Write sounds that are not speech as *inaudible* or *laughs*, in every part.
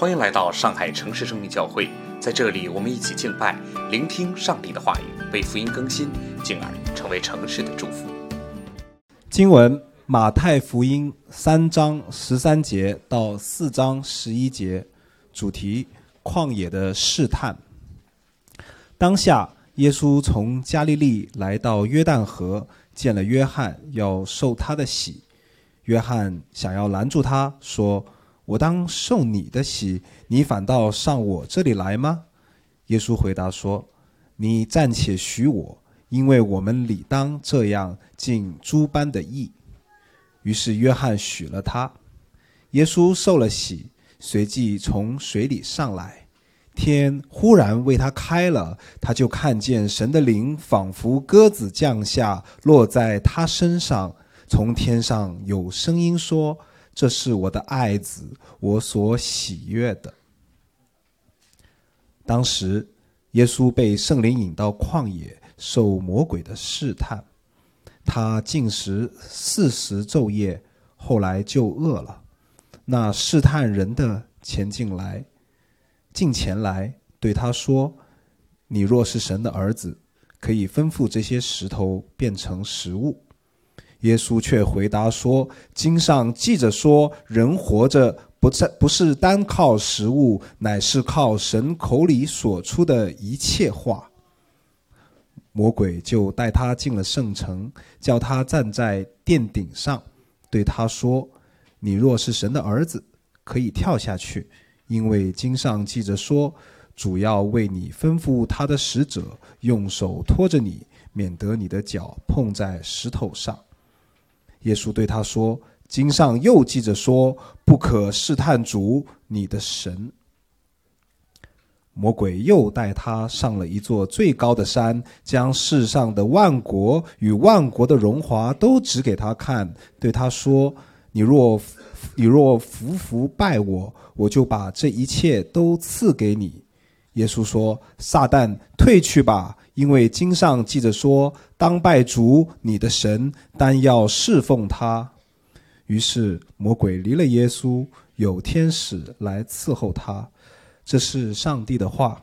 欢迎来到上海城市生命教会，在这里，我们一起敬拜，聆听上帝的话语，被福音更新，进而成为城市的祝福。经文：马太福音三章十三节到四章十一节，主题：旷野的试探。当下，耶稣从加利利来到约旦河，见了约翰，要受他的洗。约翰想要拦住他，说：“我当受你的洗，你反倒上我这里来吗？”耶稣回答说：“你暂且许我，因为我们理当这样尽诸般的义。”于是约翰许了他。耶稣受了洗，随即从水里上来，天忽然为他开了，他就看见神的灵仿佛鸽子降下，落在他身上。从天上有声音说：“这是我的爱子，我所喜悦的。”当时，耶稣被圣灵引到旷野，受魔鬼的试探。他进食四十昼夜，后来就饿了。那试探人的前进来，进前来对他说：“你若是神的儿子，可以吩咐这些石头变成食物。”耶稣却回答说：“经上记着说，人活着不在不是单靠食物，乃是靠神口里所出的一切话。”魔鬼就带他进了圣城，叫他站在殿顶上，对他说：“你若是神的儿子，可以跳下去，因为经上记着说，主要为你吩咐他的使者，用手托着你，免得你的脚碰在石头上。”耶稣对他说：“经上又记着说，不可试探主你的神。”魔鬼又带他上了一座最高的山，将世上的万国与万国的荣华都指给他看，对他说：“你若 *laughs* 你若服服拜我，我就把这一切都赐给你。”耶稣说：“撒旦，退去吧！”因为经上记着说：“当拜主你的神，单要侍奉他。”于是魔鬼离了耶稣，有天使来伺候他。这是上帝的话。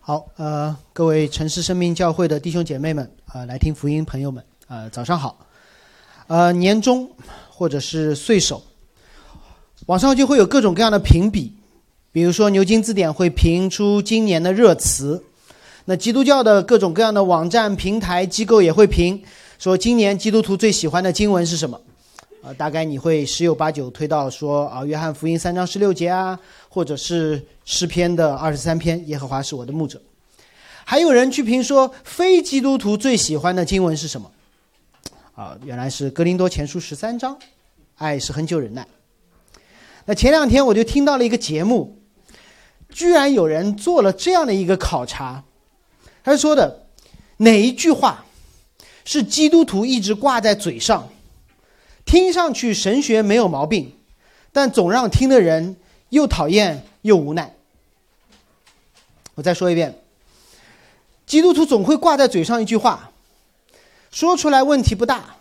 好，呃，各位城市生命教会的弟兄姐妹们，啊，来听福音朋友们，啊，早上好。呃，年终或者是岁首，网上就会有各种各样的评比。比如说，牛津字典会评出今年的热词，那基督教的各种各样的网站、平台、机构也会评，说今年基督徒最喜欢的经文是什么？啊，大概你会十有八九推到说啊，《约翰福音》三章十六节啊，或者是诗篇的二十三篇，耶和华是我的牧者。还有人去评说，非基督徒最喜欢的经文是什么？啊，原来是《格林多前书》十三章，爱是恒久忍耐。那前两天我就听到了一个节目。居然有人做了这样的一个考察，他说的哪一句话是基督徒一直挂在嘴上，听上去神学没有毛病，但总让听的人又讨厌又无奈。我再说一遍，基督徒总会挂在嘴上一句话，说出来问题不大，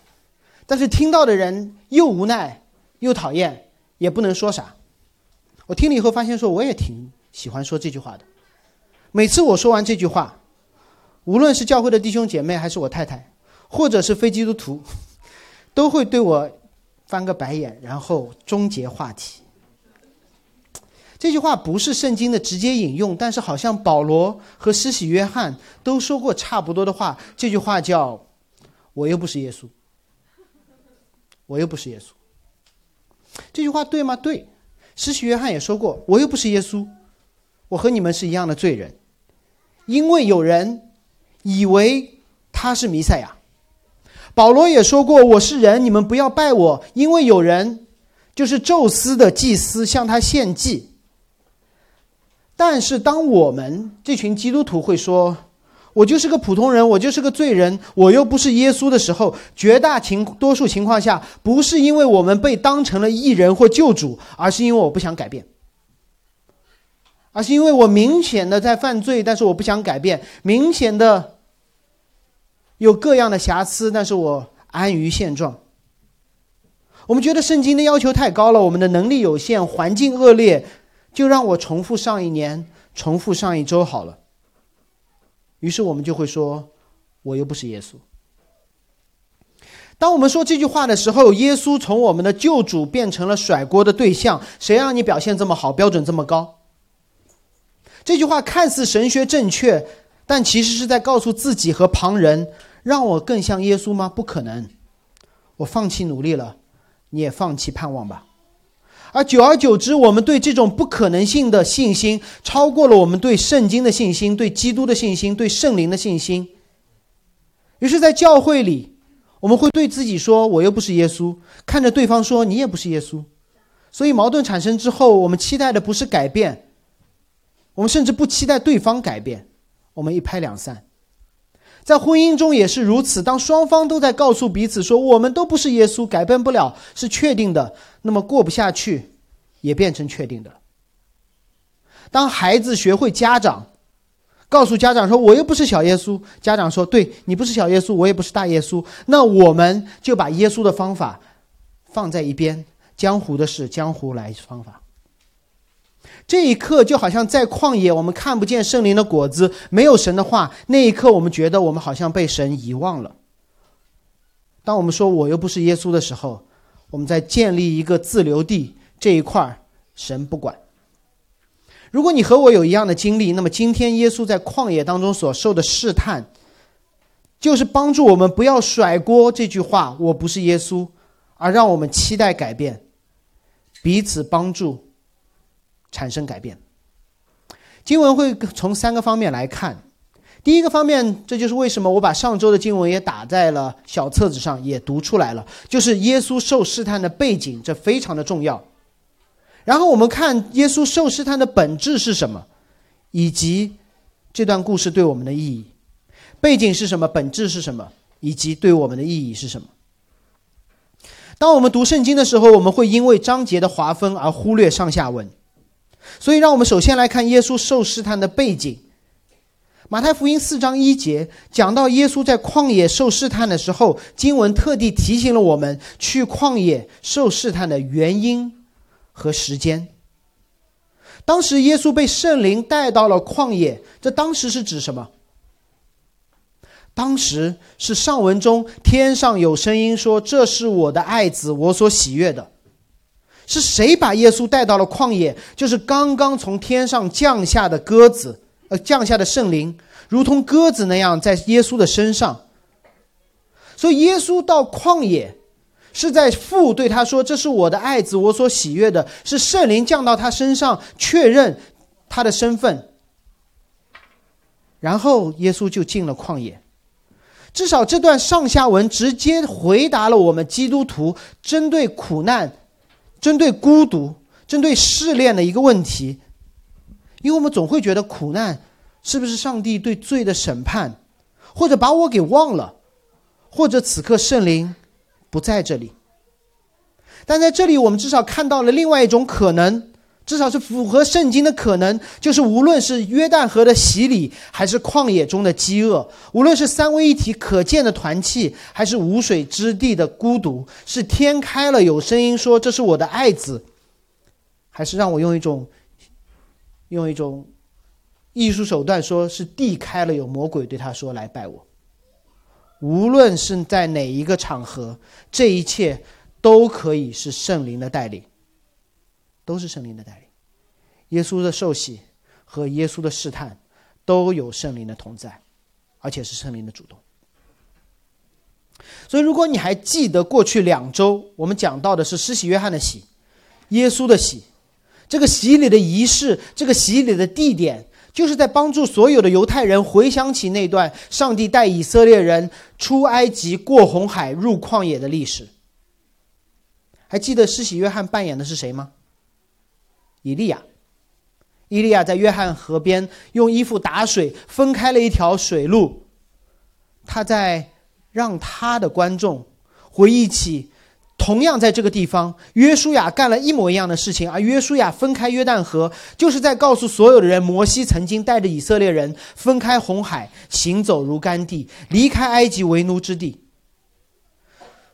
但是听到的人又无奈又讨厌，也不能说啥。我听了以后发现，说我也挺。喜欢说这句话的，每次我说完这句话，无论是教会的弟兄姐妹，还是我太太，或者是非基督徒，*laughs* 都会对我翻个白眼，然后终结话题。这句话不是圣经的直接引用，但是好像保罗和施洗约翰都说过差不多的话。这句话叫“我又不是耶稣”，我又不是耶稣。这句话对吗？对。施洗约翰也说过：“我又不是耶稣。”我和你们是一样的罪人，因为有人以为他是弥赛亚。保罗也说过：“我是人，你们不要拜我，因为有人就是宙斯的祭司向他献祭。”但是，当我们这群基督徒会说：“我就是个普通人，我就是个罪人，我又不是耶稣”的时候，绝大情多数情况下，不是因为我们被当成了异人或救主，而是因为我不想改变。而是因为我明显的在犯罪，但是我不想改变；明显的有各样的瑕疵，但是我安于现状。我们觉得圣经的要求太高了，我们的能力有限，环境恶劣，就让我重复上一年，重复上一周好了。于是我们就会说：“我又不是耶稣。”当我们说这句话的时候，耶稣从我们的救主变成了甩锅的对象。谁让你表现这么好，标准这么高？这句话看似神学正确，但其实是在告诉自己和旁人：让我更像耶稣吗？不可能。我放弃努力了，你也放弃盼望吧。而久而久之，我们对这种不可能性的信心，超过了我们对圣经的信心、对基督的信心、对圣灵的信心。于是，在教会里，我们会对自己说：“我又不是耶稣。”看着对方说：“你也不是耶稣。”所以，矛盾产生之后，我们期待的不是改变，我们甚至不期待对方改变，我们一拍两散。在婚姻中也是如此。当双方都在告诉彼此说我们都不是耶稣，改变不了，是确定的，那么过不下去，也变成确定的。当孩子学会家长告诉家长说我又不是小耶稣，家长说对你不是小耶稣，我也不是大耶稣，那我们就把耶稣的方法放在一边，江湖的事江湖来方法。这一刻就好像在旷野，我们看不见圣灵的果子，没有神的话。那一刻，我们觉得我们好像被神遗忘了。当我们说我又不是耶稣的时候，我们在建立一个自留地这一块儿神不管。如果你和我有一样的经历，那么今天耶稣在旷野当中所受的试探，就是帮助我们不要甩锅这句话“我不是耶稣”，而让我们期待改变，彼此帮助。产生改变。经文会从三个方面来看。第一个方面，这就是为什么我把上周的经文也打在了小册子上，也读出来了，就是耶稣受试探的背景，这非常的重要。然后我们看耶稣受试探的本质是什么，以及这段故事对我们的意义。背景是什么？本质是什么？以及对我们的意义是什么？当我们读圣经的时候，我们会因为章节的划分而忽略上下文。所以，让我们首先来看耶稣受试探的背景。马太福音四章一节讲到耶稣在旷野受试探的时候，经文特地提醒了我们去旷野受试探的原因和时间。当时耶稣被圣灵带到了旷野，这当时是指什么？当时是上文中天上有声音说：“这是我的爱子，我所喜悦的。”是谁把耶稣带到了旷野？就是刚刚从天上降下的鸽子，呃，降下的圣灵，如同鸽子那样在耶稣的身上。所以耶稣到旷野，是在父对他说：“这是我的爱子，我所喜悦的。”是圣灵降到他身上，确认他的身份。然后耶稣就进了旷野。至少这段上下文直接回答了我们基督徒针对苦难。针对孤独、针对试炼的一个问题，因为我们总会觉得苦难是不是上帝对罪的审判，或者把我给忘了，或者此刻圣灵不在这里。但在这里，我们至少看到了另外一种可能。至少是符合圣经的可能，就是无论是约旦河的洗礼，还是旷野中的饥饿，无论是三位一体可见的团契，还是无水之地的孤独，是天开了有声音说这是我的爱子，还是让我用一种用一种艺术手段说是地开了有魔鬼对他说来拜我。无论是在哪一个场合，这一切都可以是圣灵的带领。都是圣灵的带领，耶稣的受洗和耶稣的试探都有圣灵的同在，而且是圣灵的主动。所以，如果你还记得过去两周我们讲到的是施洗约翰的洗，耶稣的洗，这个洗礼的仪式，这个洗礼的地点，就是在帮助所有的犹太人回想起那段上帝带以色列人出埃及、过红海、入旷野的历史。还记得施洗约翰扮演的是谁吗？以利亚，以利亚在约翰河边用衣服打水，分开了一条水路。他在让他的观众回忆起，同样在这个地方，约书亚干了一模一样的事情。而约书亚分开约旦河，就是在告诉所有的人，摩西曾经带着以色列人分开红海，行走如干地，离开埃及为奴之地。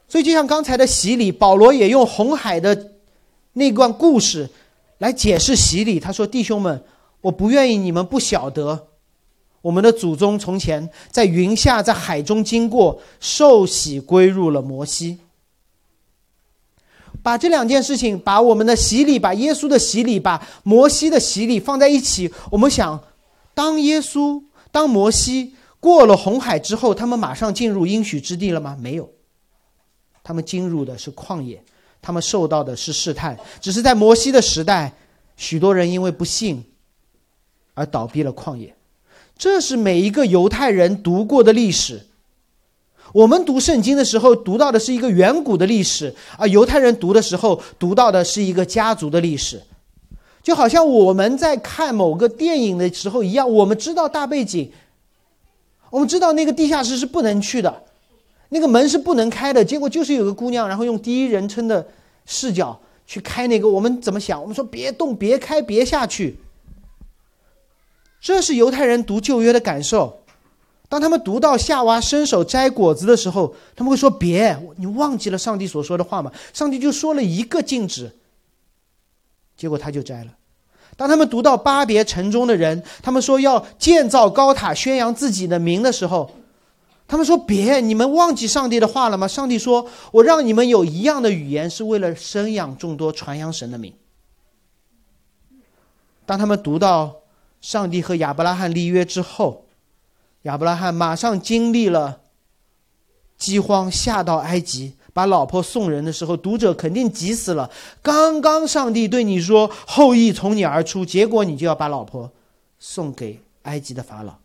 所以，就像刚才的洗礼，保罗也用红海的那段故事来解释洗礼。他说：“弟兄们，我不愿意你们不晓得，我们的祖宗从前在云下，在海中经过，受洗归入了摩西。把这两件事情，把我们的洗礼，把耶稣的洗礼，把摩西的洗礼放在一起，我们想，当耶稣、当摩西过了红海之后，他们马上进入应许之地了吗？没有。”他们进入的是旷野，他们受到的是试探。只是在摩西的时代，许多人因为不信而倒闭了旷野。这是每一个犹太人读过的历史。我们读圣经的时候，读到的是一个远古的历史，而犹太人读的时候，读到的是一个家族的历史。就好像我们在看某个电影的时候一样，我们知道大背景，我们知道那个地下室是不能去的。那个门是不能开的，结果就是有个姑娘，然后用第一人称的视角去开那个。我们怎么想？我们说别动，别开，别下去。这是犹太人读旧约的感受。当他们读到夏娃伸手摘果子的时候，他们会说：“别，你忘记了上帝所说的话吗？上帝就说了一个禁止。”结果他就摘了。当他们读到巴别城中的人，他们说要建造高塔宣扬自己的名的时候。他们说：“别，你们忘记上帝的话了吗？上帝说，我让你们有一样的语言，是为了生养众多，传扬神的名。”当他们读到上帝和亚伯拉罕立约之后，亚伯拉罕马上经历了饥荒，下到埃及，把老婆送人的时候，读者肯定急死了。刚刚上帝对你说后裔从你而出，结果你就要把老婆送给埃及的法老。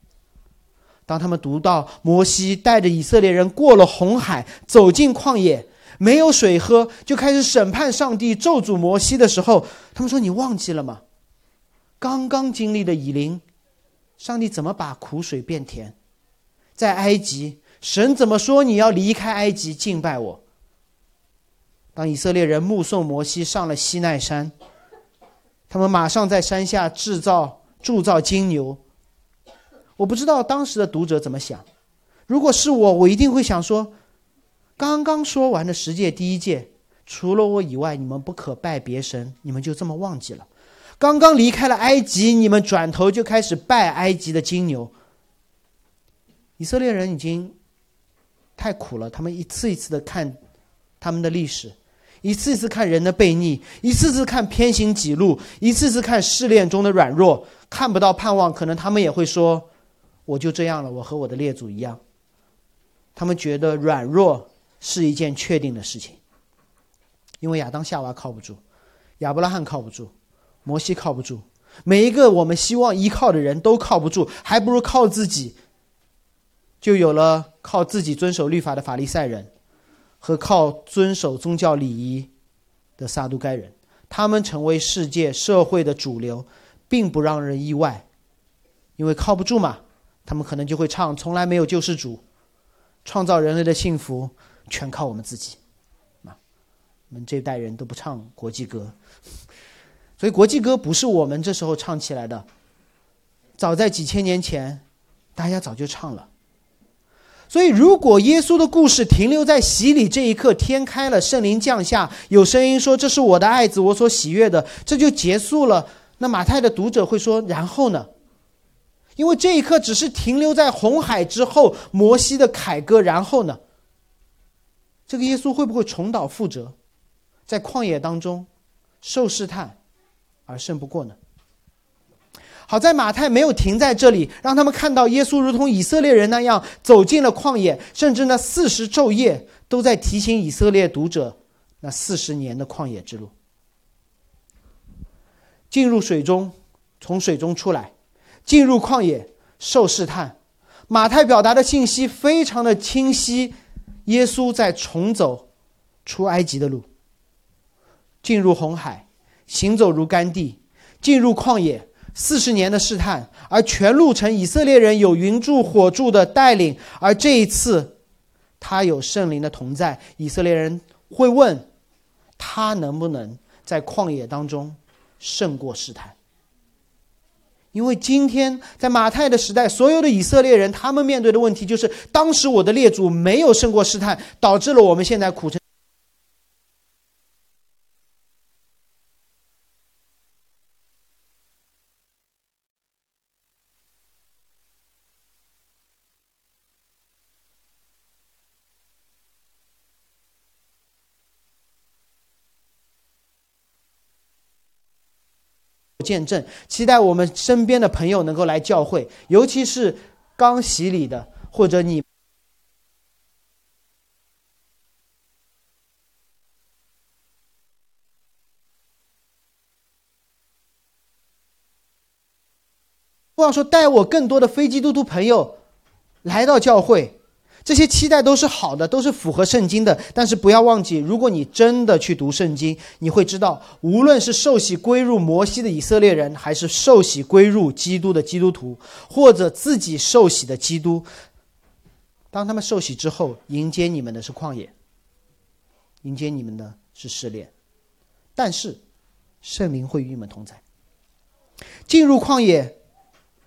当他们读到摩西带着以色列人过了红海，走进旷野，没有水喝，就开始审判上帝咒诅摩西的时候，他们说：“你忘记了吗？刚刚经历的以琳，上帝怎么把苦水变甜？在埃及，神怎么说你要离开埃及敬拜我？”当以色列人目送摩西上了西奈山，他们马上在山下制造铸造金牛。我不知道当时的读者怎么想，如果是我，我一定会想说：刚刚说完的十诫第一诫，除了我以外，你们不可拜别神，你们就这么忘记了？刚刚离开了埃及，你们转头就开始拜埃及的金牛。以色列人已经太苦了，他们一次一次的看他们的历史，一次一次看人的悖逆，一次次看偏行己路，一次次看试炼中的软弱，看不到盼望，可能他们也会说。我就这样了，我和我的列祖一样。他们觉得软弱是一件确定的事情，因为亚当夏娃靠不住，亚伯拉罕靠不住，摩西靠不住，每一个我们希望依靠的人都靠不住，还不如靠自己。就有了靠自己遵守律法的法利赛人，和靠遵守宗教礼仪的撒都该人，他们成为世界社会的主流，并不让人意外，因为靠不住嘛。他们可能就会唱：“从来没有救世主，创造人类的幸福全靠我们自己。”啊，我们这一代人都不唱国际歌，所以国际歌不是我们这时候唱起来的。早在几千年前，大家早就唱了。所以，如果耶稣的故事停留在洗礼这一刻，天开了，圣灵降下，有声音说：“这是我的爱子，我所喜悦的。”这就结束了。那马太的读者会说：“然后呢？”因为这一刻只是停留在红海之后，摩西的凯歌，然后呢？这个耶稣会不会重蹈覆辙，在旷野当中受试探而胜不过呢？好在马太没有停在这里，让他们看到耶稣如同以色列人那样走进了旷野，甚至那四十昼夜都在提醒以色列读者那四十年的旷野之路。进入水中，从水中出来。进入旷野受试探，马太表达的信息非常的清晰。耶稣在重走出埃及的路，进入红海，行走如干地，进入旷野四十年的试探，而全路程以色列人有云柱火柱的带领，而这一次他有圣灵的同在，以色列人会问他能不能在旷野当中胜过试探。因为今天在马太的时代，所有的以色列人他们面对的问题就是：当时我的列祖没有胜过试探，导致了我们现在苦撑。见证，期待我们身边的朋友能够来教会，尤其是刚洗礼的，或者你不要说带我更多的非基督徒朋友来到教会。这些期待都是好的，都是符合圣经的。但是不要忘记，如果你真的去读圣经，你会知道，无论是受洗归入摩西的以色列人，还是受洗归入基督的基督徒，或者自己受洗的基督，当他们受洗之后，迎接你们的是旷野，迎接你们的是试炼。但是，圣灵会与你们同在。进入旷野，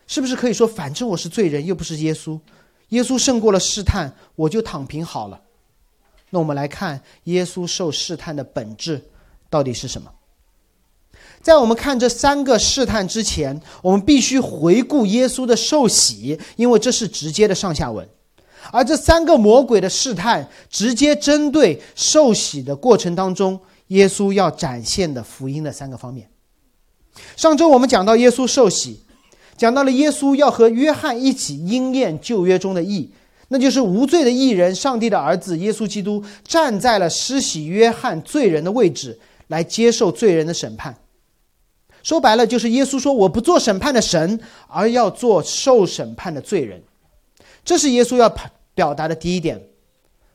是不是可以说，反正我是罪人，又不是耶稣？耶稣胜过了试探，我就躺平好了。那我们来看耶稣受试探的本质到底是什么？在我们看这三个试探之前，我们必须回顾耶稣的受洗，因为这是直接的上下文。而这三个魔鬼的试探，直接针对受洗的过程当中，耶稣要展现的福音的三个方面。上周我们讲到耶稣受洗。讲到了耶稣要和约翰一起应验旧约中的义，那就是无罪的义人，上帝的儿子耶稣基督站在了施洗约翰罪人的位置，来接受罪人的审判。说白了，就是耶稣说：“我不做审判的神，而要做受审判的罪人。”这是耶稣要表达的第一点，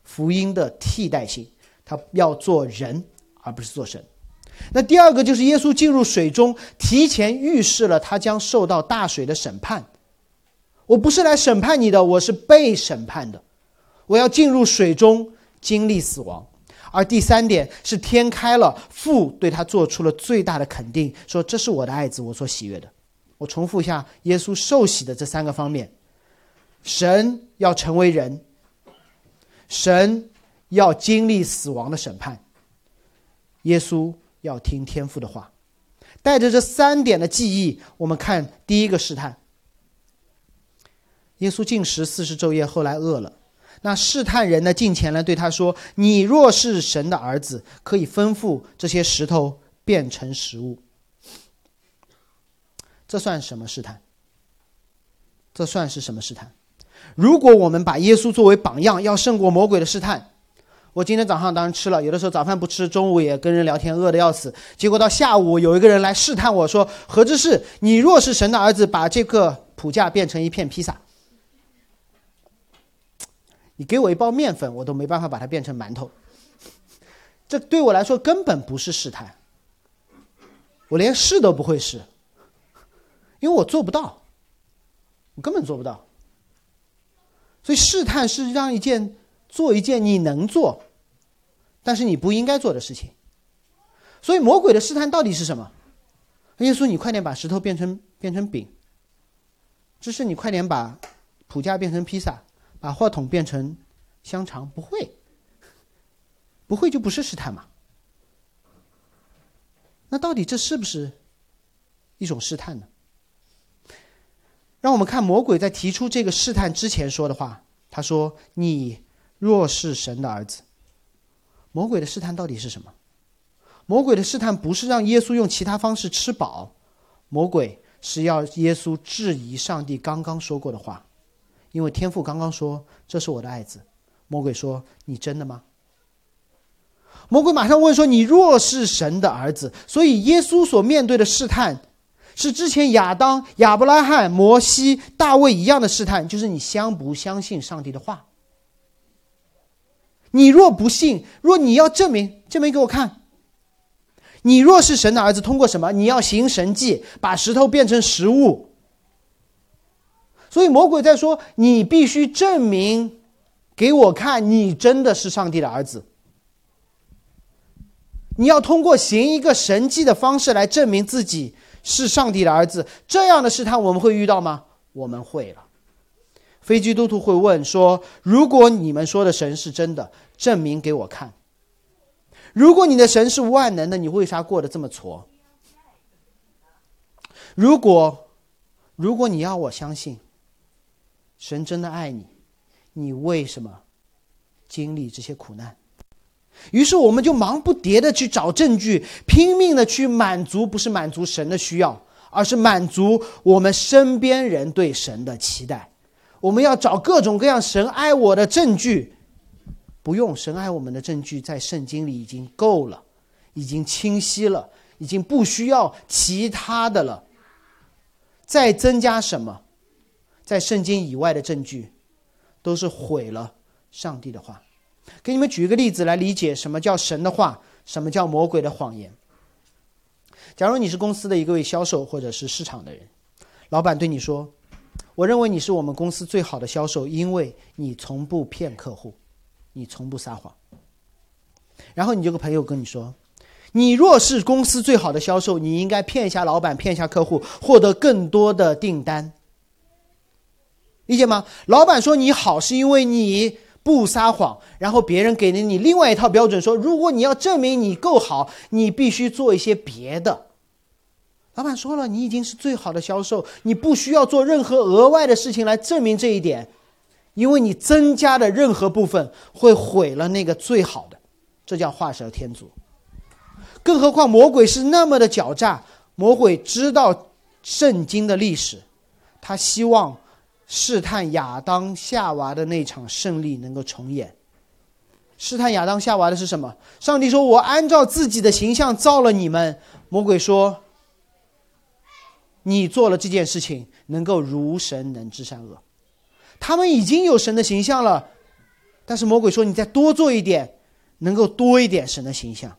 福音的替代性，他要做人，而不是做神。那第二个就是耶稣进入水中，提前预示了他将受到大水的审判。我不是来审判你的，我是被审判的。我要进入水中，经历死亡。而第三点是天开了，父对他做出了最大的肯定，说这是我的爱子，我所喜悦的。我重复一下，耶稣受洗的这三个方面：神要成为人，神要经历死亡的审判，耶稣。要听天父的话，带着这三点的记忆，我们看第一个试探。耶稣进食四十昼夜，后来饿了。那试探人呢，进前来对他说：“你若是神的儿子，可以吩咐这些石头变成食物。”这算什么试探？这算是什么试探？如果我们把耶稣作为榜样，要胜过魔鬼的试探。我今天早上当然吃了，有的时候早饭不吃，中午也跟人聊天，饿得要死。结果到下午，有一个人来试探我说：“何志是你若是神的儿子，把这个普架变成一片披萨。”你给我一包面粉，我都没办法把它变成馒头。这对我来说根本不是试探，我连试都不会试，因为我做不到，我根本做不到。所以试探是让一件。做一件你能做，但是你不应该做的事情。所以魔鬼的试探到底是什么？耶稣，你快点把石头变成变成饼。只是你快点把普架变成披萨，把话筒变成香肠。不会，不会就不是试探嘛？那到底这是不是一种试探呢？让我们看魔鬼在提出这个试探之前说的话。他说：“你。”若是神的儿子，魔鬼的试探到底是什么？魔鬼的试探不是让耶稣用其他方式吃饱，魔鬼是要耶稣质疑上帝刚刚说过的话，因为天父刚刚说这是我的爱子。魔鬼说：“你真的吗？”魔鬼马上问说：“你若是神的儿子？”所以耶稣所面对的试探，是之前亚当、亚伯拉罕、摩西、大卫一样的试探，就是你相不相信上帝的话。你若不信，若你要证明，证明给我看。你若是神的儿子，通过什么？你要行神迹，把石头变成食物。所以魔鬼在说，你必须证明给我看，你真的是上帝的儿子。你要通过行一个神迹的方式来证明自己是上帝的儿子，这样的试探我们会遇到吗？我们会了。非基督徒会问说：“如果你们说的神是真的，证明给我看。如果你的神是万能的，你为啥过得这么挫？如果，如果你要我相信，神真的爱你，你为什么经历这些苦难？”于是我们就忙不迭的去找证据，拼命的去满足，不是满足神的需要，而是满足我们身边人对神的期待。我们要找各种各样神爱我的证据，不用神爱我们的证据，在圣经里已经够了，已经清晰了，已经不需要其他的了。再增加什么，在圣经以外的证据，都是毁了上帝的话。给你们举一个例子来理解什么叫神的话，什么叫魔鬼的谎言。假如你是公司的一个位销售或者是市场的人，老板对你说：“我认为你是我们公司最好的销售，因为你从不骗客户，你从不撒谎。”然后你这个朋友跟你说：“你若是公司最好的销售，你应该骗一下老板，骗一下客户，获得更多的订单。”理解吗？老板说你好是因为你。不撒谎，然后别人给了你另外一套标准，说如果你要证明你够好，你必须做一些别的。老板说了，你已经是最好的销售，你不需要做任何额外的事情来证明这一点，因为你增加的任何部分会毁了那个最好的，这叫画蛇添足。更何况魔鬼是那么的狡诈，魔鬼知道圣经的历史，他希望。试探亚当夏娃的那场胜利能够重演。试探亚当夏娃的是什么？上帝说：“我按照自己的形象造了你们。”魔鬼说：“你做了这件事情，能够如神能知善恶。”他们已经有神的形象了，但是魔鬼说：“你再多做一点，能够多一点神的形象。”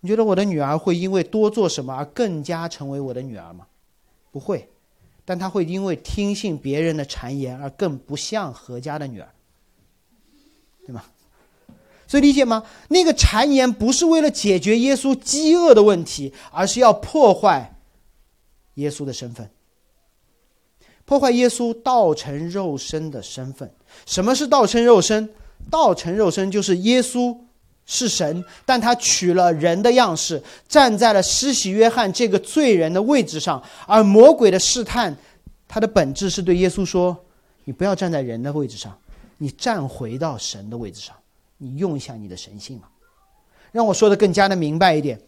你觉得我的女儿会因为多做什么而更加成为我的女儿吗？不会。但她会因为听信别人的谗言而更不像何家的女儿，对吗？所以理解吗？那个谗言不是为了解决耶稣饥饿的问题，而是要破坏耶稣的身份，破坏耶稣道成肉身的身份。什么是道成肉身？道成肉身就是耶稣。是神，但他取了人的样式，站在了施洗约翰这个罪人的位置上。而魔鬼的试探，他的本质是对耶稣说：“你不要站在人的位置上，你站回到神的位置上，你用一下你的神性嘛。”让我说的更加的明白一点。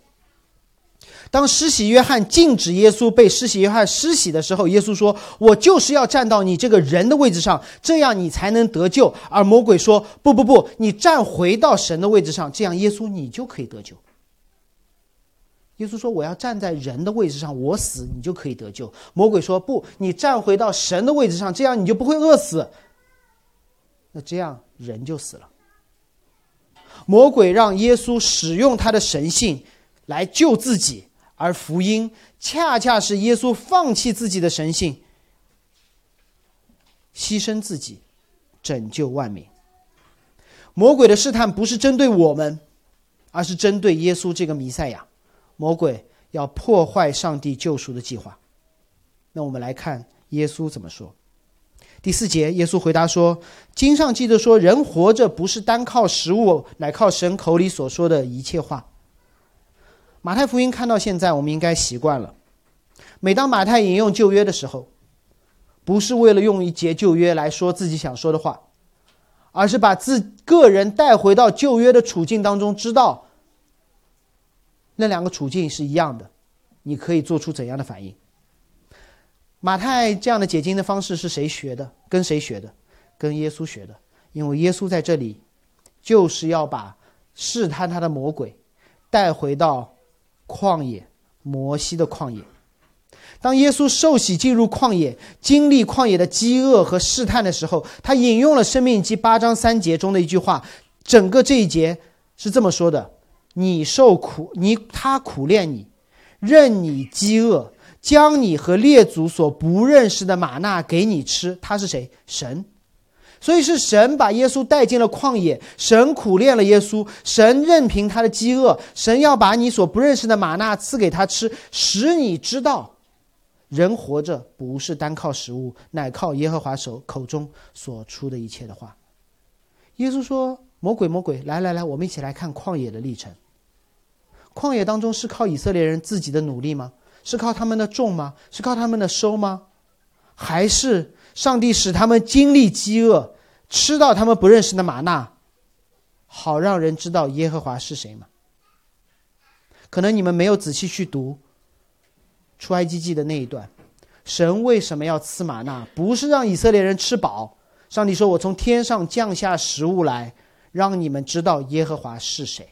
当施洗约翰禁止耶稣被施洗约翰施洗的时候，耶稣说：“我就是要站到你这个人的位置上，这样你才能得救。”而魔鬼说：“不不不，你站回到神的位置上，这样耶稣你就可以得救。”耶稣说：“我要站在人的位置上，我死你就可以得救。”魔鬼说：“不，你站回到神的位置上，这样你就不会饿死。”那这样人就死了。魔鬼让耶稣使用他的神性来救自己。而福音恰恰是耶稣放弃自己的神性，牺牲自己，拯救万民。魔鬼的试探不是针对我们，而是针对耶稣这个弥赛亚。魔鬼要破坏上帝救赎的计划。那我们来看耶稣怎么说。第四节，耶稣回答说：“经上记得说，人活着不是单靠食物，乃靠神口里所说的一切话。”马太福音看到现在，我们应该习惯了。每当马太引用旧约的时候，不是为了用一节旧约来说自己想说的话，而是把自个人带回到旧约的处境当中，知道那两个处境是一样的，你可以做出怎样的反应。马太这样的解经的方式是谁学的？跟谁学的？跟耶稣学的。因为耶稣在这里就是要把试探他的魔鬼带回到。旷野，摩西的旷野。当耶稣受洗进入旷野，经历旷野的饥饿和试探的时候，他引用了《生命记》八章三节中的一句话。整个这一节是这么说的：“你受苦，你他苦练你，任你饥饿，将你和列祖所不认识的玛纳给你吃。”他是谁？神。所以是神把耶稣带进了旷野，神苦练了耶稣，神任凭他的饥饿，神要把你所不认识的玛纳赐给他吃，使你知道，人活着不是单靠食物，乃靠耶和华手口中所出的一切的话。耶稣说：“魔鬼，魔鬼，来来来，我们一起来看旷野的历程。旷野当中是靠以色列人自己的努力吗？是靠他们的种吗？是靠他们的收吗？还是？”上帝使他们经历饥饿，吃到他们不认识的玛纳，好让人知道耶和华是谁吗？可能你们没有仔细去读出埃及记的那一段，神为什么要赐玛纳？不是让以色列人吃饱。上帝说：“我从天上降下食物来，让你们知道耶和华是谁。”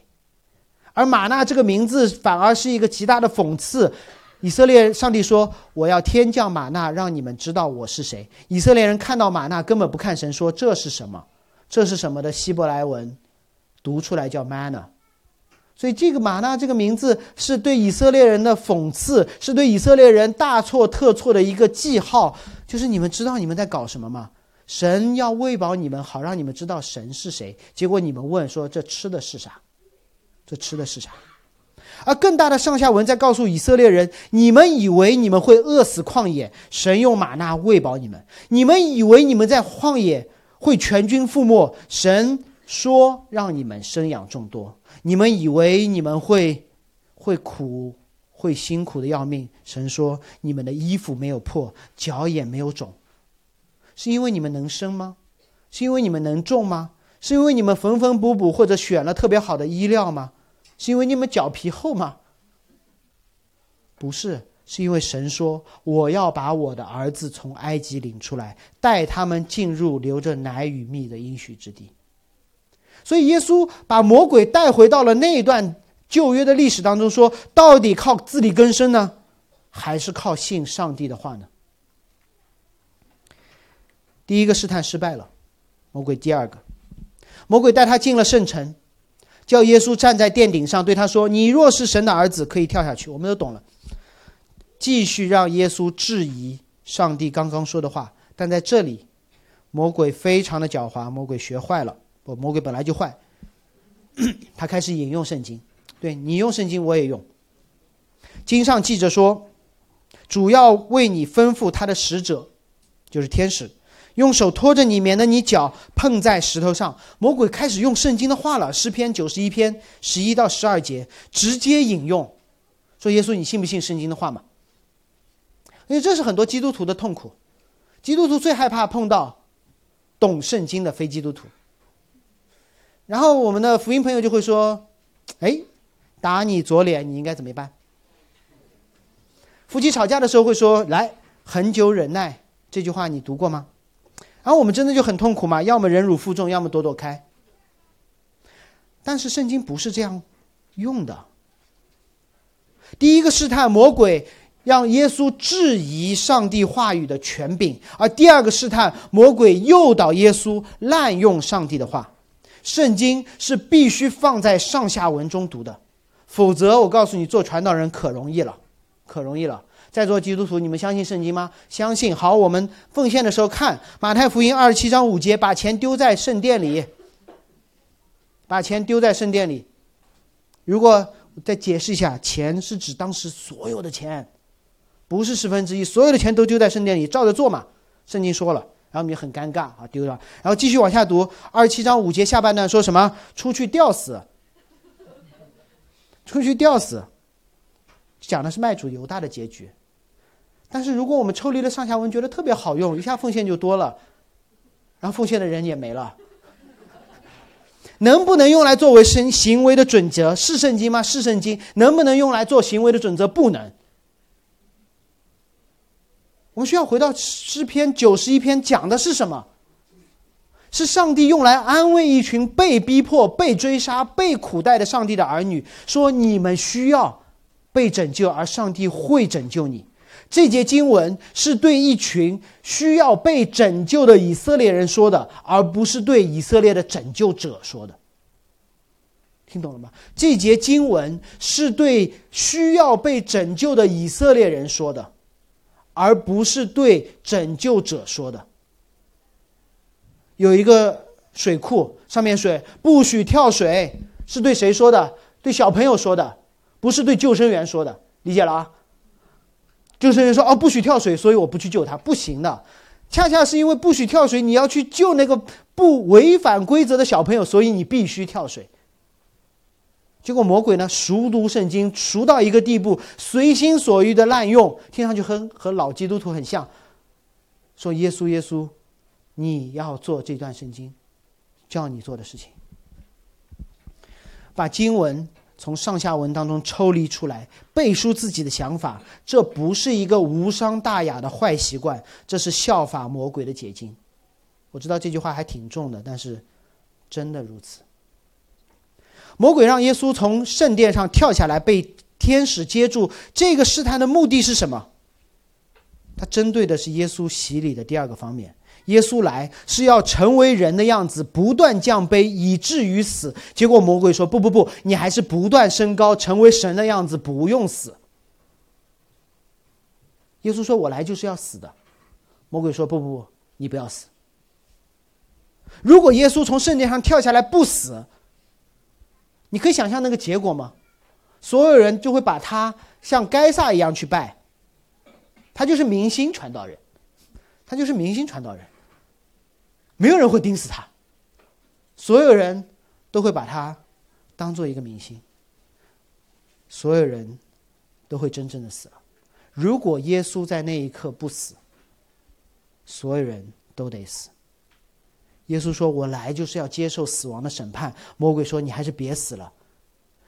而玛纳这个名字反而是一个极大的讽刺。以色列上帝说：“我要天降玛纳，让你们知道我是谁。”以色列人看到玛纳，根本不看神，说：“这是什么？这是什么的希伯来文？读出来叫 manna。”所以这个玛纳这个名字是对以色列人的讽刺，是对以色列人大错特错的一个记号。就是你们知道你们在搞什么吗？神要喂饱你们，好让你们知道神是谁。结果你们问说：“这吃的是啥？这吃的是啥？”而更大的上下文在告诉以色列人：你们以为你们会饿死旷野，神用玛纳喂饱你们；你们以为你们在旷野会全军覆没，神说让你们生养众多；你们以为你们会会苦，会辛苦的要命，神说你们的衣服没有破，脚也没有肿，是因为你们能生吗？是因为你们能种吗？是因为你们缝缝补补或者选了特别好的衣料吗？是因为你们脚皮厚吗？不是，是因为神说我要把我的儿子从埃及领出来，带他们进入流着奶与蜜的应许之地。所以耶稣把魔鬼带回到了那段旧约的历史当中，说到底靠自力更生呢，还是靠信上帝的话呢？第一个试探失败了，魔鬼第二个，魔鬼带他进了圣城。叫耶稣站在殿顶上，对他说：“你若是神的儿子，可以跳下去。”我们都懂了。继续让耶稣质疑上帝刚刚说的话，但在这里，魔鬼非常的狡猾，魔鬼学坏了。不，魔鬼本来就坏。*clears throat* 他开始引用圣经，对你用圣经，我也用。经上记着说，主要为你吩咐他的使者，就是天使。用手托着你，免得你脚碰在石头上。魔鬼开始用圣经的话了，《诗篇》九十一篇十一到十二节，直接引用，说：“耶稣，你信不信圣经的话嘛？”因为这是很多基督徒的痛苦，基督徒最害怕碰到懂圣经的非基督徒。然后我们的福音朋友就会说：“哎，打你左脸，你应该怎么办？”夫妻吵架的时候会说：“来，恒久忍耐。”这句话你读过吗？然后我们真的就很痛苦嘛，要么忍辱负重，要么躲躲开。但是圣经不是这样用的。第一个试探，魔鬼让耶稣质疑上帝话语的权柄；而第二个试探，魔鬼诱导耶稣滥用上帝的话。圣经是必须放在上下文中读的，否则我告诉你，做传道人可容易了，可容易了。在座基督徒，你们相信圣经吗？相信。好，我们奉献的时候看马太福音二十七章五节，把钱丢在圣殿里，把钱丢在圣殿里。如果再解释一下，钱是指当时所有的钱，不是十分之一，所有的钱都丢在圣殿里，照着做嘛。圣经说了，然后你们很尴尬啊，丢了。然后继续往下读，二十七章五节下半段说什么？出去吊死，出去吊死，讲的是卖主犹大的结局。但是如果我们抽离了上下文，觉得特别好用，一下奉献就多了，然后奉献的人也没了，能不能用来作为生行为的准则？是圣经吗？是圣经。能不能用来做行为的准则？不能。我们需要回到诗篇九十一篇，讲的是什么？是上帝用来安慰一群被逼迫、被追杀、被苦待的上帝的儿女，说你们需要被拯救，而上帝会拯救你。这节经文是对一群需要被拯救的以色列人说的，而不是对以色列的拯救者说的。听懂了吗？这节经文是对需要被拯救的以色列人说的，而不是对拯救者说的。有一个水库，上面水不许跳水，是对谁说的？对小朋友说的，不是对救生员说的，理解了啊？就是说：“哦，不许跳水，所以我不去救他，不行的。恰恰是因为不许跳水，你要去救那个不违反规则的小朋友，所以你必须跳水。”结果魔鬼呢，熟读圣经，熟到一个地步，随心所欲的滥用，听上去和和老基督徒很像。说耶稣，耶稣，你要做这段圣经，叫你做的事情，把经文从上下文当中抽离出来，背书自己的想法，这不是一个无伤大雅的坏习惯，这是效法魔鬼的结晶。我知道这句话还挺重的，但是真的如此。魔鬼让耶稣从圣殿上跳下来，被天使接住。这个试探的目的是什么？他针对的是耶稣洗礼的第二个方面。耶稣来是要成为人的样子，不断降卑，以至于死。结果魔鬼说：“不不不，你还是不断升高，成为神的样子，不用死。”耶稣说：“我来就是要死的。”魔鬼说：“不不不，你不要死。如果耶稣从圣殿上跳下来不死。”你可以想象那个结果吗？所有人就会把他像该撒一样去拜，他就是明星传道人，他就是明星传道人，没有人会盯死他，所有人都会把他当做一个明星，所有人都会真正的死了。如果耶稣在那一刻不死，所有人都得死。耶稣说：“我来就是要接受死亡的审判。”魔鬼说：“你还是别死了。”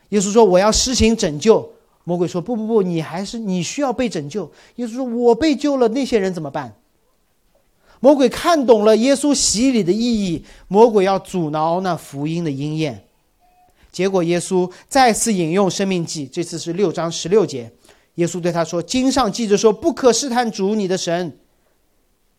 耶稣说：“我要施行拯救。”魔鬼说：“不不不，你还是你需要被拯救。”耶稣说：“我被救了，那些人怎么办？”魔鬼看懂了耶稣洗礼的意义，魔鬼要阻挠那福音的应验。结果，耶稣再次引用《生命记》，这次是六章十六节。耶稣对他说：“经上记着说，不可试探主你的神。”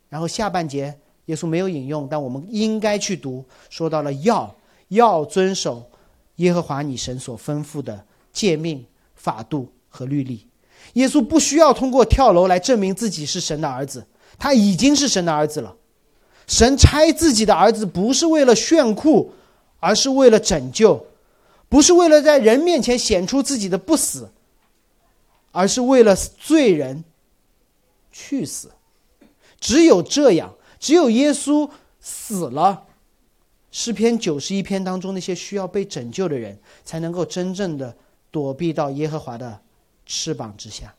然后下半节。耶稣没有引用，但我们应该去读。说到了要要遵守耶和华你神所吩咐的诫命、法度和律例。耶稣不需要通过跳楼来证明自己是神的儿子，他已经是神的儿子了。神差自己的儿子不是为了炫酷，而是为了拯救；不是为了在人面前显出自己的不死，而是为了罪人去死。只有这样。只有耶稣死了，诗篇九十一篇当中那些需要被拯救的人，才能够真正的躲避到耶和华的翅膀之下。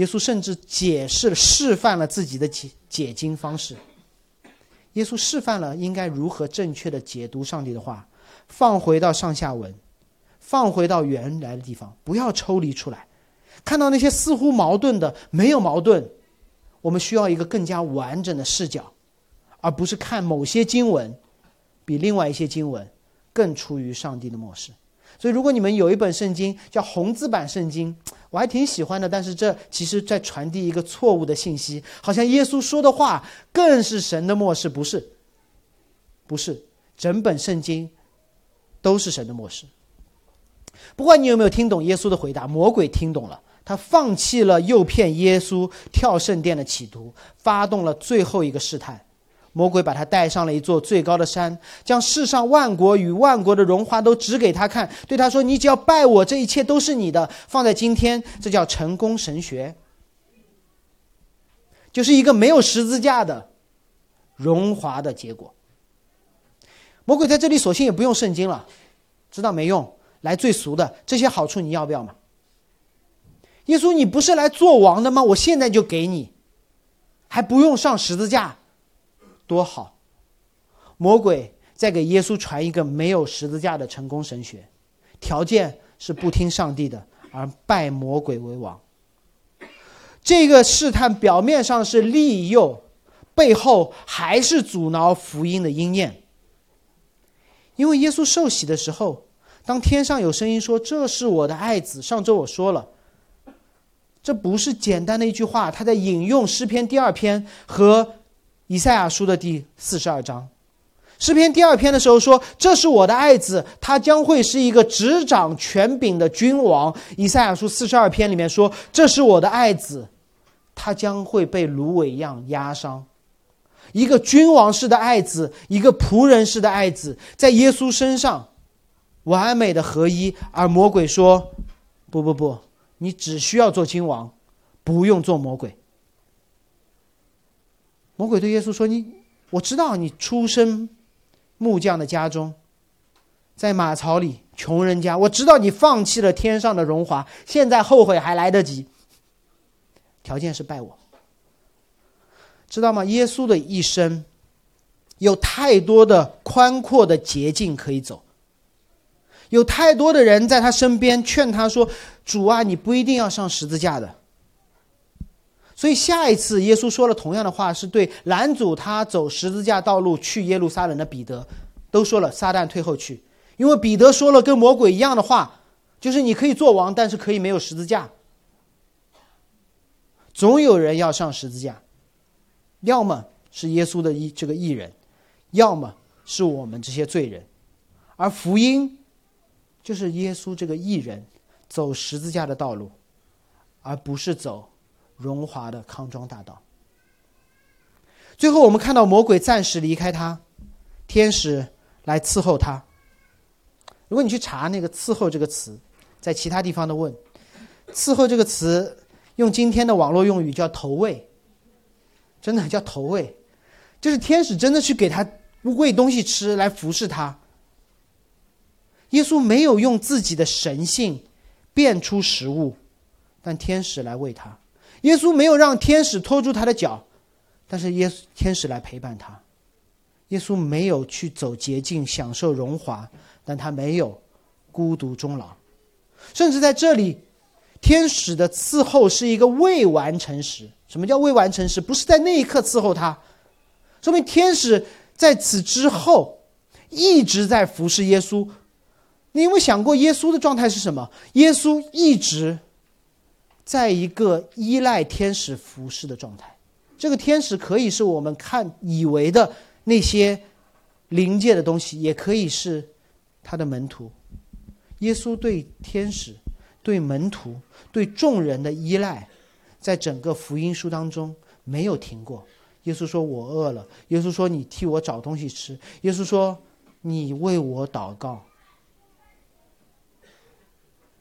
耶稣甚至解释了、示范了自己的解解经方式。耶稣示范了应该如何正确的解读上帝的话，放回到上下文，放回到原来的地方，不要抽离出来，看到那些似乎矛盾的，没有矛盾。我们需要一个更加完整的视角，而不是看某些经文比另外一些经文更出于上帝的漠视。所以，如果你们有一本圣经叫红字版圣经，我还挺喜欢的。但是，这其实在传递一个错误的信息，好像耶稣说的话更是神的漠视，不是？不是，整本圣经都是神的漠视。不管你有没有听懂耶稣的回答，魔鬼听懂了。他放弃了诱骗耶稣跳圣殿的企图，发动了最后一个试探。魔鬼把他带上了一座最高的山，将世上万国与万国的荣华都指给他看，对他说：“你只要拜我，这一切都是你的。”放在今天，这叫成功神学，就是一个没有十字架的荣华的结果。魔鬼在这里索性也不用圣经了，知道没用，来最俗的这些好处，你要不要嘛？耶稣，你不是来做王的吗？我现在就给你，还不用上十字架，多好！魔鬼在给耶稣传一个没有十字架的成功神学，条件是不听上帝的，而拜魔鬼为王。这个试探表面上是利诱，背后还是阻挠福音的应验。因为耶稣受洗的时候，当天上有声音说：“这是我的爱子。”上周我说了。这不是简单的一句话，他在引用诗篇第二篇和以赛亚书的第四十二章。诗篇第二篇的时候说：“这是我的爱子，他将会是一个执掌权柄的君王。”以赛亚书四十二篇里面说：“这是我的爱子，他将会被芦苇一样压伤。”一个君王式的爱子，一个仆人式的爱子，在耶稣身上完美的合一。而魔鬼说：“不不不，你只需要做君王，不用做魔鬼。”魔鬼对耶稣说：“你我知道你出身木匠的家中，在马槽里，穷人家。我知道你放弃了天上的荣华，现在后悔还来得及。条件是拜我。”知道吗？耶稣的一生有太多的宽阔的捷径可以走，有太多的人在他身边劝他说：“主啊，你不一定要上十字架的。”所以下一次耶稣说了同样的话，是对拦阻他走十字架道路去耶路撒冷的彼得，都说了：“撒旦退后去。”因为彼得说了跟魔鬼一样的话，就是你可以做王，但是可以没有十字架。总有人要上十字架。要么是耶稣的一这个艺人，要么是我们这些罪人，而福音就是耶稣这个艺人走十字架的道路，而不是走荣华的康庄大道。最后，我们看到魔鬼暂时离开他，天使来伺候他。如果你去查那个“伺候”这个词，在其他地方的问“伺候”这个词，用今天的网络用语叫投喂。真的叫投喂，就是天使真的去给他喂东西吃来服侍他。耶稣没有用自己的神性变出食物，但天使来喂他。耶稣没有让天使拖住他的脚，但是耶稣天使来陪伴他。耶稣没有去走捷径享受荣华，但他没有孤独终老。甚至在这里，天使的伺候是一个未完成时。什么叫未完成时？不是在那一刻伺候他，说明天使在此之后一直在服侍耶稣。你有没有想过耶稣的状态是什么？耶稣一直在一个依赖天使服侍的状态。这个天使可以是我们看以为的那些灵界的东西，也可以是他的门徒。耶稣对天使、对门徒、对众人的依赖。在整个福音书当中没有停过。耶稣说：“我饿了。”耶稣说：“你替我找东西吃。”耶稣说：“你为我祷告。”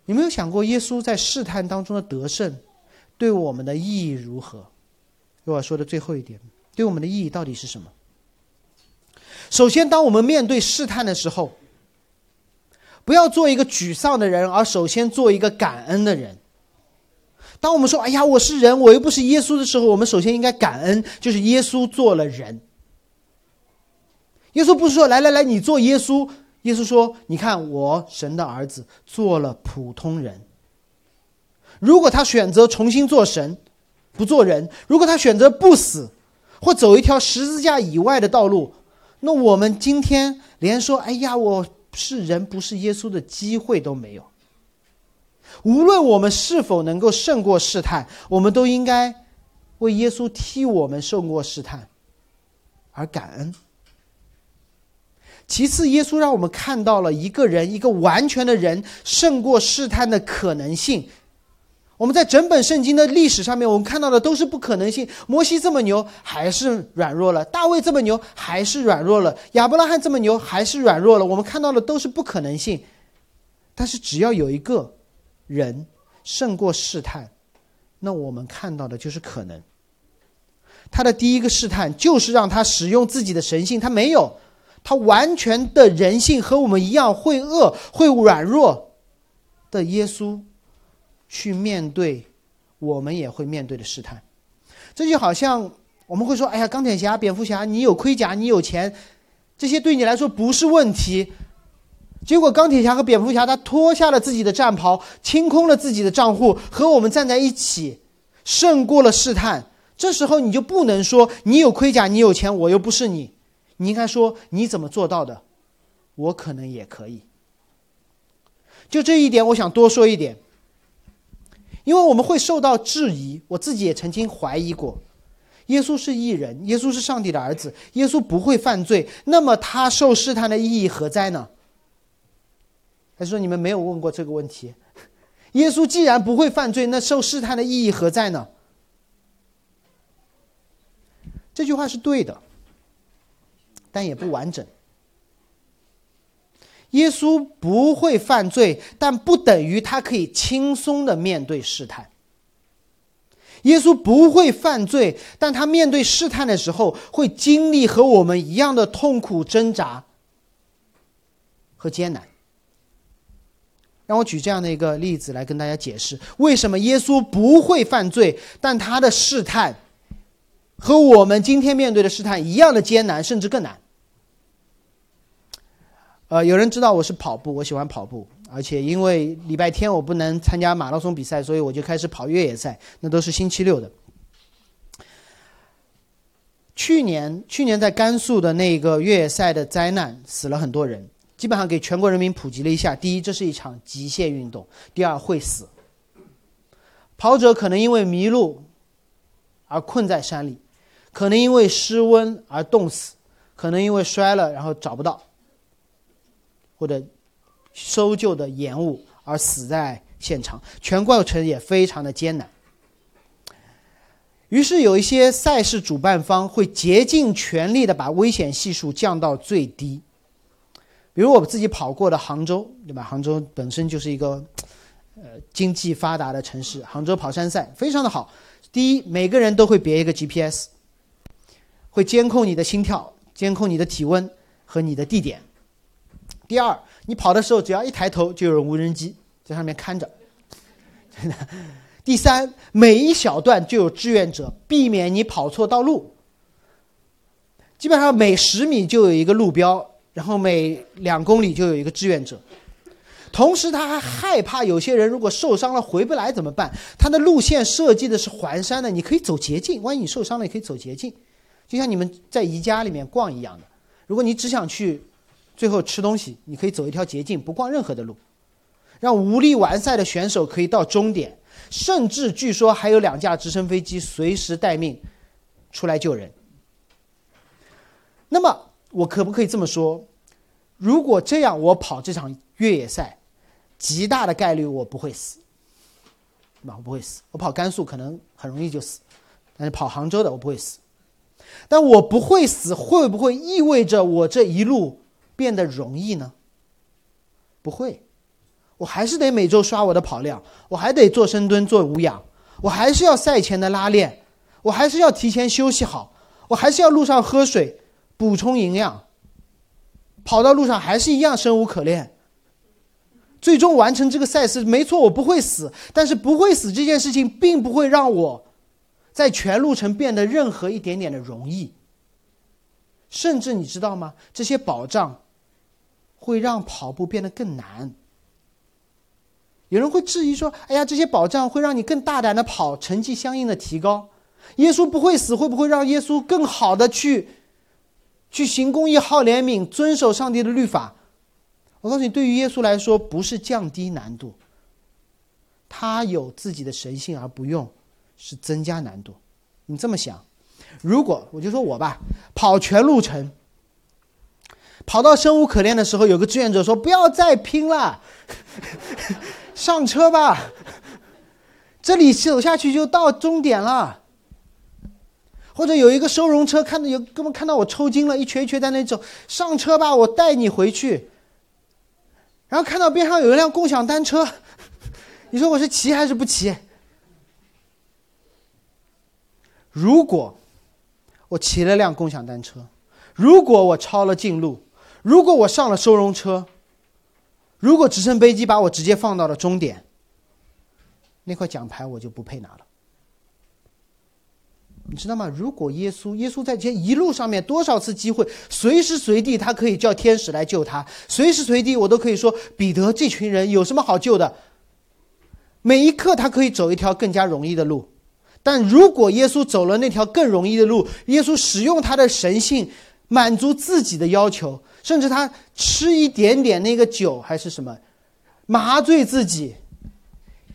有没有想过耶稣在试探当中的得胜，对我们的意义如何？我要说的最后一点，对我们的意义到底是什么？首先，当我们面对试探的时候，不要做一个沮丧的人，而首先做一个感恩的人。当我们说“哎呀，我是人，我又不是耶稣”的时候，我们首先应该感恩，就是耶稣做了人。耶稣不是说“来来来，你做耶稣”，耶稣说：“你看，我神的儿子做了普通人。如果他选择重新做神，不做人；如果他选择不死，或走一条十字架以外的道路，那我们今天连说‘哎呀，我是人，不是耶稣’的机会都没有。”无论我们是否能够胜过试探，我们都应该为耶稣替我们胜过试探而感恩。其次，耶稣让我们看到了一个人，一个完全的人胜过试探的可能性。我们在整本圣经的历史上面，我们看到的都是不可能性。摩西这么牛，还是软弱了；大卫这么牛，还是软弱了；亚伯拉罕这么牛，还是软弱了。我们看到的都是不可能性。但是，只要有一个。人胜过试探，那我们看到的就是可能。他的第一个试探就是让他使用自己的神性，他没有，他完全的人性和我们一样会恶、会软弱的耶稣去面对我们也会面对的试探。这就好像我们会说：“哎呀，钢铁侠、蝙蝠侠，你有盔甲，你有钱，这些对你来说不是问题。”结果，钢铁侠和蝙蝠侠他脱下了自己的战袍，清空了自己的账户，和我们站在一起，胜过了试探。这时候，你就不能说你有盔甲，你有钱，我又不是你。你应该说你怎么做到的？我可能也可以。就这一点，我想多说一点，因为我们会受到质疑。我自己也曾经怀疑过：耶稣是异人，耶稣是上帝的儿子，耶稣不会犯罪，那么他受试探的意义何在呢？还是说你们没有问过这个问题？耶稣既然不会犯罪，那受试探的意义何在呢？这句话是对的，但也不完整。耶稣不会犯罪，但不等于他可以轻松的面对试探。耶稣不会犯罪，但他面对试探的时候，会经历和我们一样的痛苦、挣扎和艰难。让我举这样的一个例子来跟大家解释，为什么耶稣不会犯罪，但他的试探和我们今天面对的试探一样的艰难，甚至更难。呃，有人知道我是跑步，我喜欢跑步，而且因为礼拜天我不能参加马拉松比赛，所以我就开始跑越野赛，那都是星期六的。去年，去年在甘肃的那个越野赛的灾难，死了很多人，基本上给全国人民普及了一下：第一，这是一场极限运动；第二，会死。跑者可能因为迷路而困在山里，可能因为失温而冻死，可能因为摔了然后找不到。或者搜救的延误而死在现场，全过程也非常的艰难。于是有一些赛事主办方会竭尽全力的把危险系数降到最低。比如我自己跑过的杭州，对吧？杭州本身就是一个呃经济发达的城市，杭州跑山赛非常的好。第一，每个人都会别一个 GPS，会监控你的心跳，监控你的体温和你的地点。第二，你跑的时候只要一抬头，就有无人机在上面看着。第三，每一小段就有志愿者，避免你跑错道路。基本上每十米就有一个路标，然后每两公里就有一个志愿者。同时，他还害怕有些人如果受伤了回不来怎么办？他的路线设计的是环山的，你可以走捷径，万一你受伤了也可以走捷径，就像你们在宜家里面逛一样的。如果你只想去。最后吃东西，你可以走一条捷径，不逛任何的路，让无力完赛的选手可以到终点，甚至据说还有两架直升飞机随时待命出来救人。那么我可不可以这么说？如果这样，我跑这场越野赛，极大的概率我不会死，那我不会死。我跑甘肃可能很容易就死，但是跑杭州的我不会死。但我不会死，会不会意味着我这一路？变得容易呢？不会，我还是得每周刷我的跑量，我还得做深蹲、做无氧，我还是要赛前的拉练，我还是要提前休息好，我还是要路上喝水补充营养，跑到路上还是一样生无可恋。最终完成这个赛事，没错，我不会死，但是不会死这件事情并不会让我在全路程变得任何一点点的容易，甚至你知道吗？这些保障。会让跑步变得更难。有人会质疑说：“哎呀，这些保障会让你更大胆的跑，成绩相应的提高。耶稣不会死，会不会让耶稣更好的去去行公义、好怜悯、遵守上帝的律法？”我告诉你，对于耶稣来说，不是降低难度，他有自己的神性而不用，是增加难度。你这么想，如果我就说我吧，跑全路程。跑到生无可恋的时候，有个志愿者说：“不要再拼了，*laughs* 上车吧，这里走下去就到终点了。”或者有一个收容车，看到有哥们看到我抽筋了，一瘸一瘸在那走，上车吧，我带你回去。然后看到边上有一辆共享单车，*laughs* 你说我是骑还是不骑？如果我骑了辆共享单车，如果我超了近路。如果我上了收容车，如果直升飞机把我直接放到了终点，那块奖牌我就不配拿了。你知道吗？如果耶稣，耶稣在这一路上面多少次机会，随时随地他可以叫天使来救他，随时随地我都可以说彼得，这群人有什么好救的？每一刻他可以走一条更加容易的路，但如果耶稣走了那条更容易的路，耶稣使用他的神性满足自己的要求。甚至他吃一点点那个酒还是什么，麻醉自己，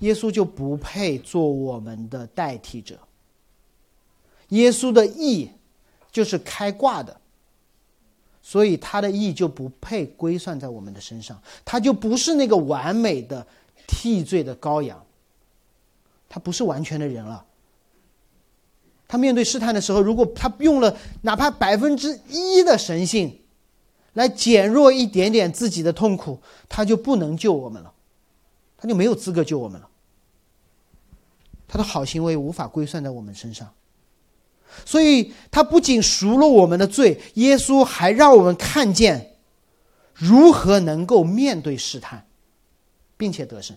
耶稣就不配做我们的代替者。耶稣的义就是开挂的，所以他的义就不配归算在我们的身上，他就不是那个完美的替罪的羔羊，他不是完全的人了。他面对试探的时候，如果他用了哪怕百分之一的神性，来减弱一点点自己的痛苦，他就不能救我们了，他就没有资格救我们了。他的好行为无法归算在我们身上，所以他不仅赎了我们的罪，耶稣还让我们看见如何能够面对试探，并且得胜，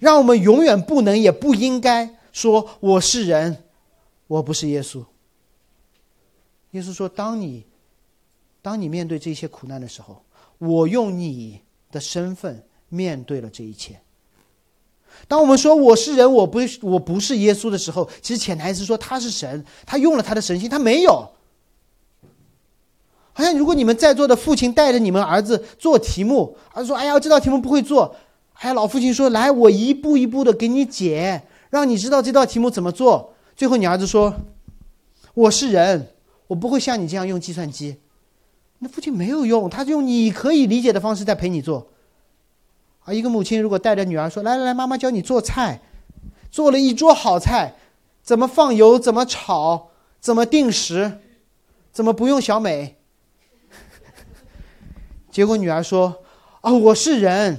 让我们永远不能也不应该说我是人。我不是耶稣。耶稣说：“当你，当你面对这些苦难的时候，我用你的身份面对了这一切。当我们说我是人，我不我不是耶稣的时候，其实潜台词说他是神，他用了他的神性，他没有。好像如果你们在座的父亲带着你们儿子做题目，儿子说：‘哎呀，这道题目不会做。’哎呀，老父亲说：‘来，我一步一步的给你解，让你知道这道题目怎么做。’最后，你儿子说：‘我是人，我不会像你这样用计算机。’那父亲没有用，他用你可以理解的方式在陪你做。而一个母亲如果带着女儿说：‘来来来，妈妈教你做菜，做了一桌好菜，怎么放油，怎么炒，怎么定时，怎么不用小美。’结果女儿说：‘啊，我是人。’”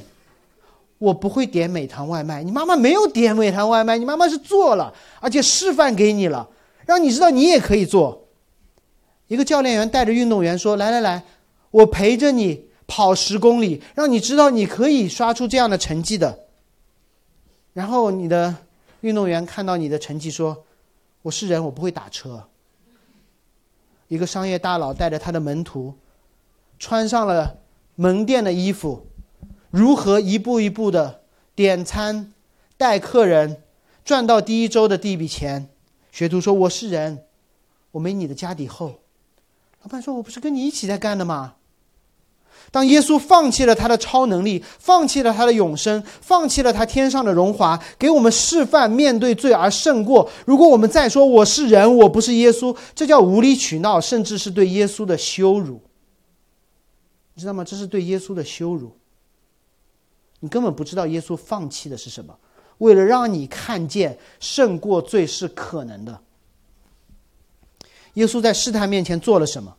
我不会点美团外卖，你妈妈没有点美团外卖，你妈妈是做了，而且示范给你了，让你知道你也可以做。一个教练员带着运动员说：“来来来，我陪着你跑十公里，让你知道你可以刷出这样的成绩的。”然后你的运动员看到你的成绩说：“我是人，我不会打车。”一个商业大佬带着他的门徒，穿上了门店的衣服。如何一步一步的点餐、带客人，赚到第一周的第一笔钱？学徒说：“我是人，我没你的家底厚。”老板说：“我不是跟你一起在干的吗？”当耶稣放弃了他的超能力，放弃了他的永生，放弃了他天上的荣华，给我们示范面对罪而胜过。如果我们再说我是人，我不是耶稣，这叫无理取闹，甚至是对耶稣的羞辱。你知道吗？这是对耶稣的羞辱。你根本不知道耶稣放弃的是什么，为了让你看见胜过罪是可能的。耶稣在试探面前做了什么？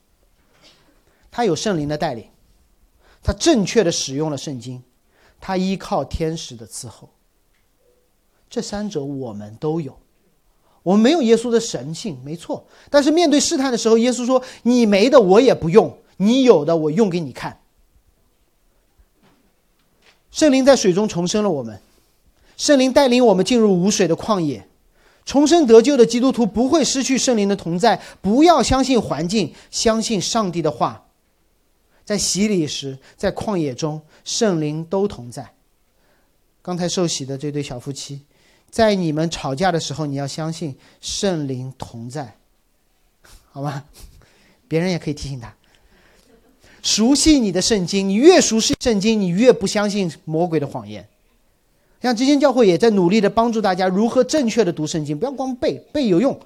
他有圣灵的带领，他正确的使用了圣经，他依靠天使的伺候。这三者我们都有，我们没有耶稣的神性，没错。但是面对试探的时候，耶稣说：“你没的我也不用，你有的我用给你看。”圣灵在水中重生了我们，圣灵带领我们进入无水的旷野，重生得救的基督徒不会失去圣灵的同在。不要相信环境，相信上帝的话。在洗礼时，在旷野中，圣灵都同在。刚才受洗的这对小夫妻，在你们吵架的时候，你要相信圣灵同在，好吧？别人也可以提醒他。熟悉你的圣经，你越熟悉圣经，你越不相信魔鬼的谎言。像之间教会也在努力的帮助大家如何正确的读圣经，不要光背，背有用，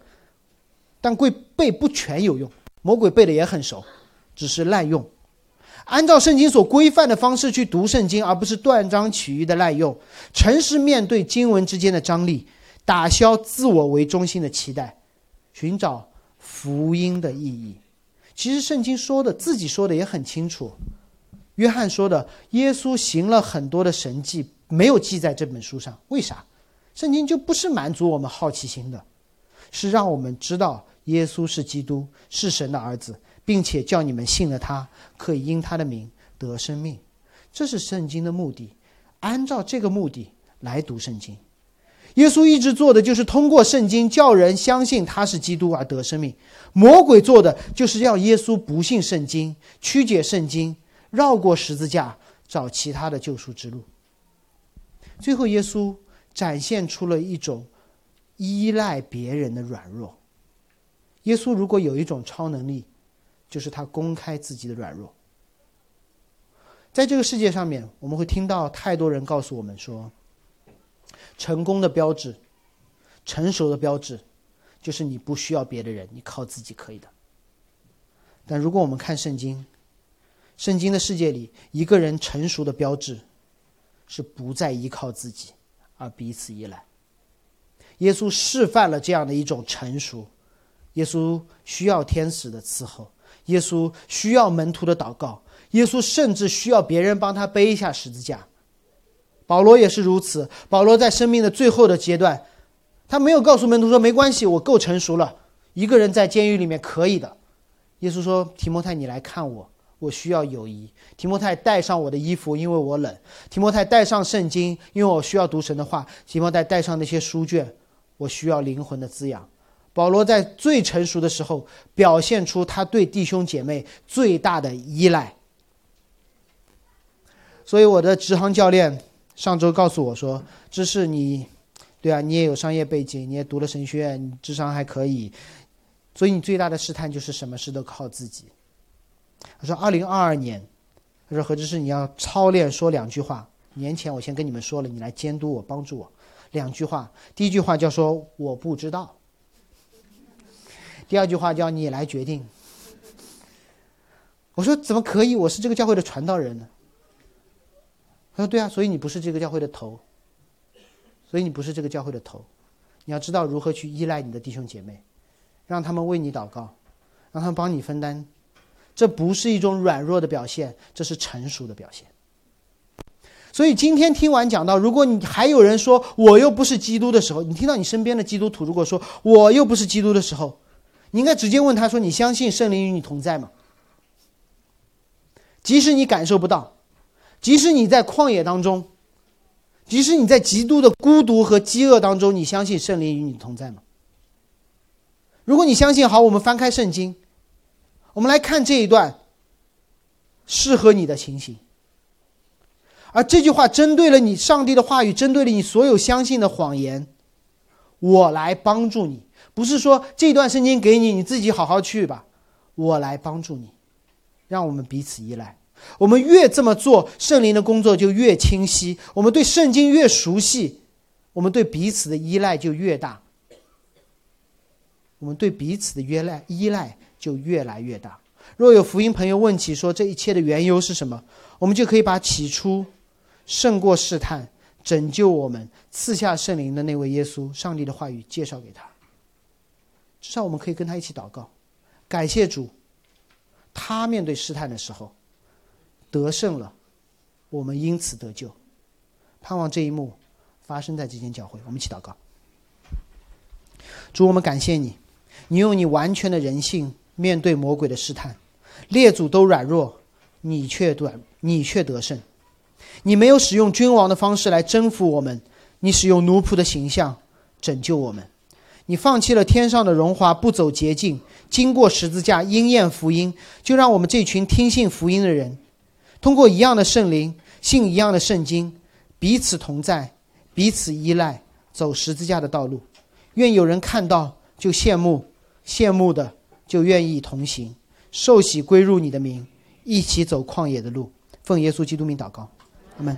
但贵背不全有用。魔鬼背的也很熟，只是滥用。按照圣经所规范的方式去读圣经，而不是断章取义的滥用。诚实面对经文之间的张力，打消自我为中心的期待，寻找福音的意义。其实圣经说的，自己说的也很清楚。约翰说的，耶稣行了很多的神迹，没有记在这本书上。为啥？圣经就不是满足我们好奇心的，是让我们知道耶稣是基督，是神的儿子，并且叫你们信了他，可以因他的名得生命。这是圣经的目的。按照这个目的来读圣经。耶稣一直做的就是通过圣经叫人相信他是基督而得生命，魔鬼做的就是要耶稣不信圣经，曲解圣经，绕过十字架找其他的救赎之路。最后，耶稣展现出了一种依赖别人的软弱。耶稣如果有一种超能力，就是他公开自己的软弱。在这个世界上面，我们会听到太多人告诉我们说。成功的标志，成熟的标志，就是你不需要别的人，你靠自己可以的。但如果我们看圣经，圣经的世界里，一个人成熟的标志，是不再依靠自己，而彼此依赖。耶稣示范了这样的一种成熟。耶稣需要天使的伺候，耶稣需要门徒的祷告，耶稣甚至需要别人帮他背一下十字架。保罗也是如此。保罗在生命的最后的阶段，他没有告诉门徒说：“没关系，我够成熟了，一个人在监狱里面可以的。”耶稣说：“提摩太，你来看我，我需要友谊。提摩太，带上我的衣服，因为我冷。提摩太，带上圣经，因为我需要读神的话。提摩太，带上那些书卷，我需要灵魂的滋养。”保罗在最成熟的时候，表现出他对弟兄姐妹最大的依赖。所以，我的直航教练上周告诉我说：“芝士你，对啊，你也有商业背景，你也读了神学院，你智商还可以。所以，你最大的试探就是什么事都靠自己。”他说：“二零二二年，他说何志士你要操练说两句话。年前我先跟你们说了，你来监督我，帮助我。两句话，第一句话叫说我不知道。”第二句话叫你来决定。我说怎么可以？我是这个教会的传道人呢。他说对啊，所以你不是这个教会的头，所以你不是这个教会的头。你要知道如何去依赖你的弟兄姐妹，让他们为你祷告，让他们帮你分担。这不是一种软弱的表现，这是成熟的表现。所以今天听完讲到，如果你还有人说我又不是基督的时候，你听到你身边的基督徒如果说我又不是基督的时候，你应该直接问他说：“你相信圣灵与你同在吗？”即使你感受不到，即使你在旷野当中，即使你在极度的孤独和饥饿当中，你相信圣灵与你同在吗？如果你相信，好，我们翻开圣经，我们来看这一段适合你的情形。而这句话针对了你，上帝的话语针对了你所有相信的谎言，我来帮助你。不是说这段圣经给你，你自己好好去吧，我来帮助你，让我们彼此依赖。我们越这么做，圣灵的工作就越清晰。我们对圣经越熟悉，我们对彼此的依赖就越大。我们对彼此的依赖依赖就越来越大。若有福音朋友问起说这一切的缘由是什么，我们就可以把起初胜过试探、拯救我们、赐下圣灵的那位耶稣、上帝的话语介绍给他。至少我们可以跟他一起祷告，感谢主，他面对试探的时候得胜了，我们因此得救。盼望这一幕发生在这间教会。我们一起祷告。主，我们感谢你，你用你完全的人性面对魔鬼的试探，列祖都软弱，你却短，你却得胜。你没有使用君王的方式来征服我们，你使用奴仆的形象拯救我们。你放弃了天上的荣华，不走捷径，经过十字架应验福音，就让我们这群听信福音的人，通过一样的圣灵，信一样的圣经，彼此同在，彼此依赖，走十字架的道路。愿有人看到就羡慕，羡慕的就愿意同行，受洗归入你的名，一起走旷野的路。奉耶稣基督名祷告，阿门。